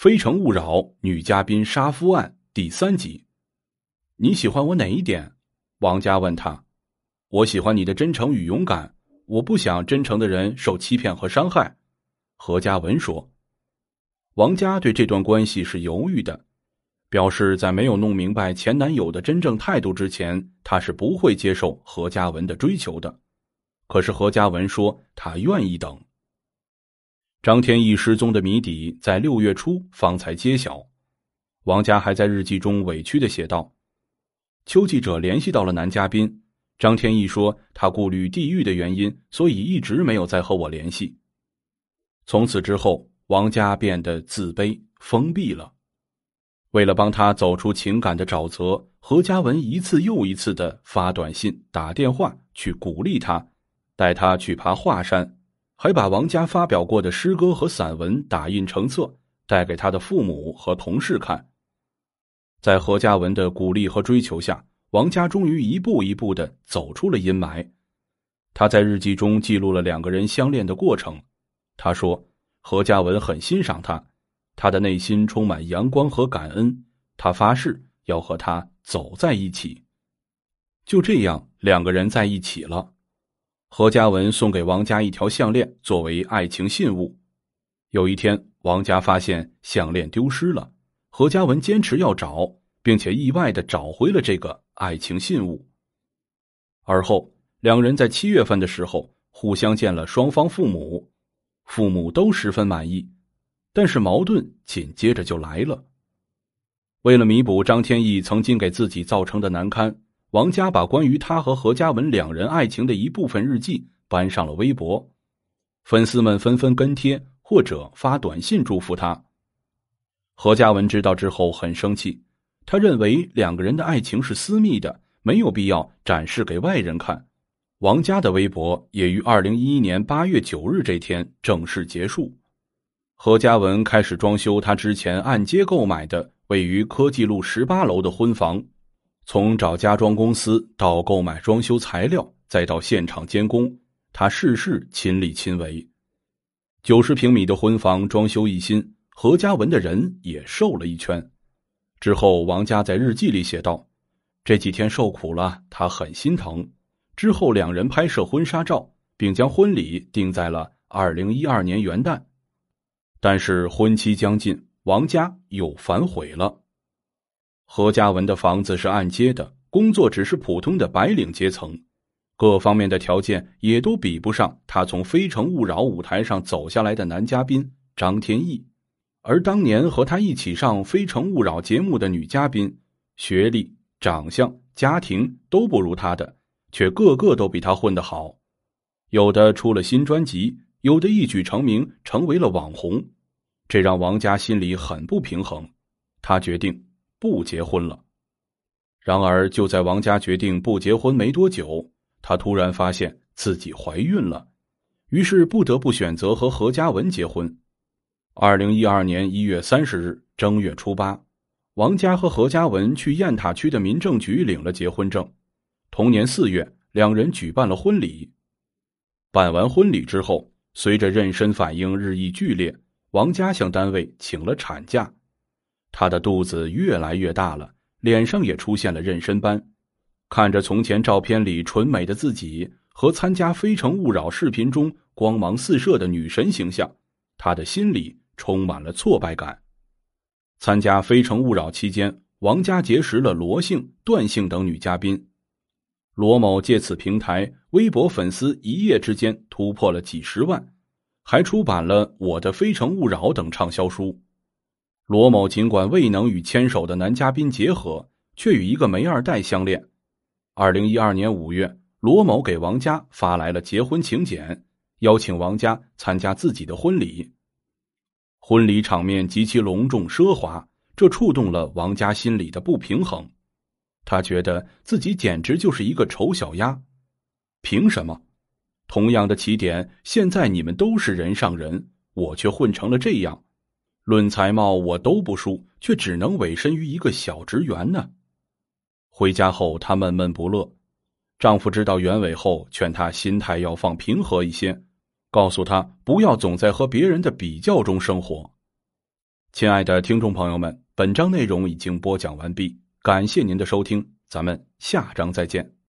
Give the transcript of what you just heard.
非诚勿扰女嘉宾杀夫案第三集。你喜欢我哪一点？王佳问他。我喜欢你的真诚与勇敢。我不想真诚的人受欺骗和伤害。何嘉文说。王佳对这段关系是犹豫的，表示在没有弄明白前男友的真正态度之前，他是不会接受何嘉文的追求的。可是何嘉文说他愿意等。张天翼失踪的谜底在六月初方才揭晓，王佳还在日记中委屈的写道：“邱记者联系到了男嘉宾张天翼，说他顾虑地域的原因，所以一直没有再和我联系。”从此之后，王佳变得自卑封闭了。为了帮他走出情感的沼泽，何嘉文一次又一次的发短信、打电话去鼓励他，带他去爬华山。还把王佳发表过的诗歌和散文打印成册，带给他的父母和同事看。在何嘉文的鼓励和追求下，王佳终于一步一步的走出了阴霾。他在日记中记录了两个人相恋的过程。他说：“何嘉文很欣赏他，他的内心充满阳光和感恩。他发誓要和他走在一起。”就这样，两个人在一起了。何嘉文送给王佳一条项链作为爱情信物。有一天，王佳发现项链丢失了，何嘉文坚持要找，并且意外的找回了这个爱情信物。而后，两人在七月份的时候互相见了双方父母，父母都十分满意，但是矛盾紧接着就来了。为了弥补张天翼曾经给自己造成的难堪。王佳把关于他和何嘉文两人爱情的一部分日记搬上了微博，粉丝们纷纷跟贴或者发短信祝福他。何嘉文知道之后很生气，他认为两个人的爱情是私密的，没有必要展示给外人看。王佳的微博也于二零一一年八月九日这天正式结束。何嘉文开始装修他之前按揭购买的位于科技路十八楼的婚房。从找家装公司到购买装修材料，再到现场监工，他事事亲力亲为。九十平米的婚房装修一新，何嘉文的人也瘦了一圈。之后，王佳在日记里写道：“这几天受苦了，他很心疼。”之后，两人拍摄婚纱照，并将婚礼定在了二零一二年元旦。但是婚期将近，王佳又反悔了。何嘉文的房子是按揭的，工作只是普通的白领阶层，各方面的条件也都比不上他从《非诚勿扰》舞台上走下来的男嘉宾张天翼。而当年和他一起上《非诚勿扰》节目的女嘉宾，学历、长相、家庭都不如他的，却个个都比他混得好，有的出了新专辑，有的一举成名，成为了网红，这让王佳心里很不平衡，他决定。不结婚了。然而，就在王佳决定不结婚没多久，她突然发现自己怀孕了，于是不得不选择和何嘉文结婚。二零一二年一月三十日正月初八，王佳和何嘉文去雁塔区的民政局领了结婚证。同年四月，两人举办了婚礼。办完婚礼之后，随着妊娠反应日益剧烈，王佳向单位请了产假。她的肚子越来越大了，脸上也出现了妊娠斑。看着从前照片里纯美的自己和参加《非诚勿扰》视频中光芒四射的女神形象，她的心里充满了挫败感。参加《非诚勿扰》期间，王佳结识了罗姓、段姓等女嘉宾。罗某借此平台，微博粉丝一夜之间突破了几十万，还出版了《我的非诚勿扰》等畅销书。罗某尽管未能与牵手的男嘉宾结合，却与一个煤二代相恋。二零一二年五月，罗某给王佳发来了结婚请柬，邀请王佳参加自己的婚礼。婚礼场面极其隆重奢华，这触动了王佳心里的不平衡。他觉得自己简直就是一个丑小鸭。凭什么？同样的起点，现在你们都是人上人，我却混成了这样。论才貌，我都不输，却只能委身于一个小职员呢。回家后，她闷闷不乐。丈夫知道原委后，劝她心态要放平和一些，告诉她不要总在和别人的比较中生活。亲爱的听众朋友们，本章内容已经播讲完毕，感谢您的收听，咱们下章再见。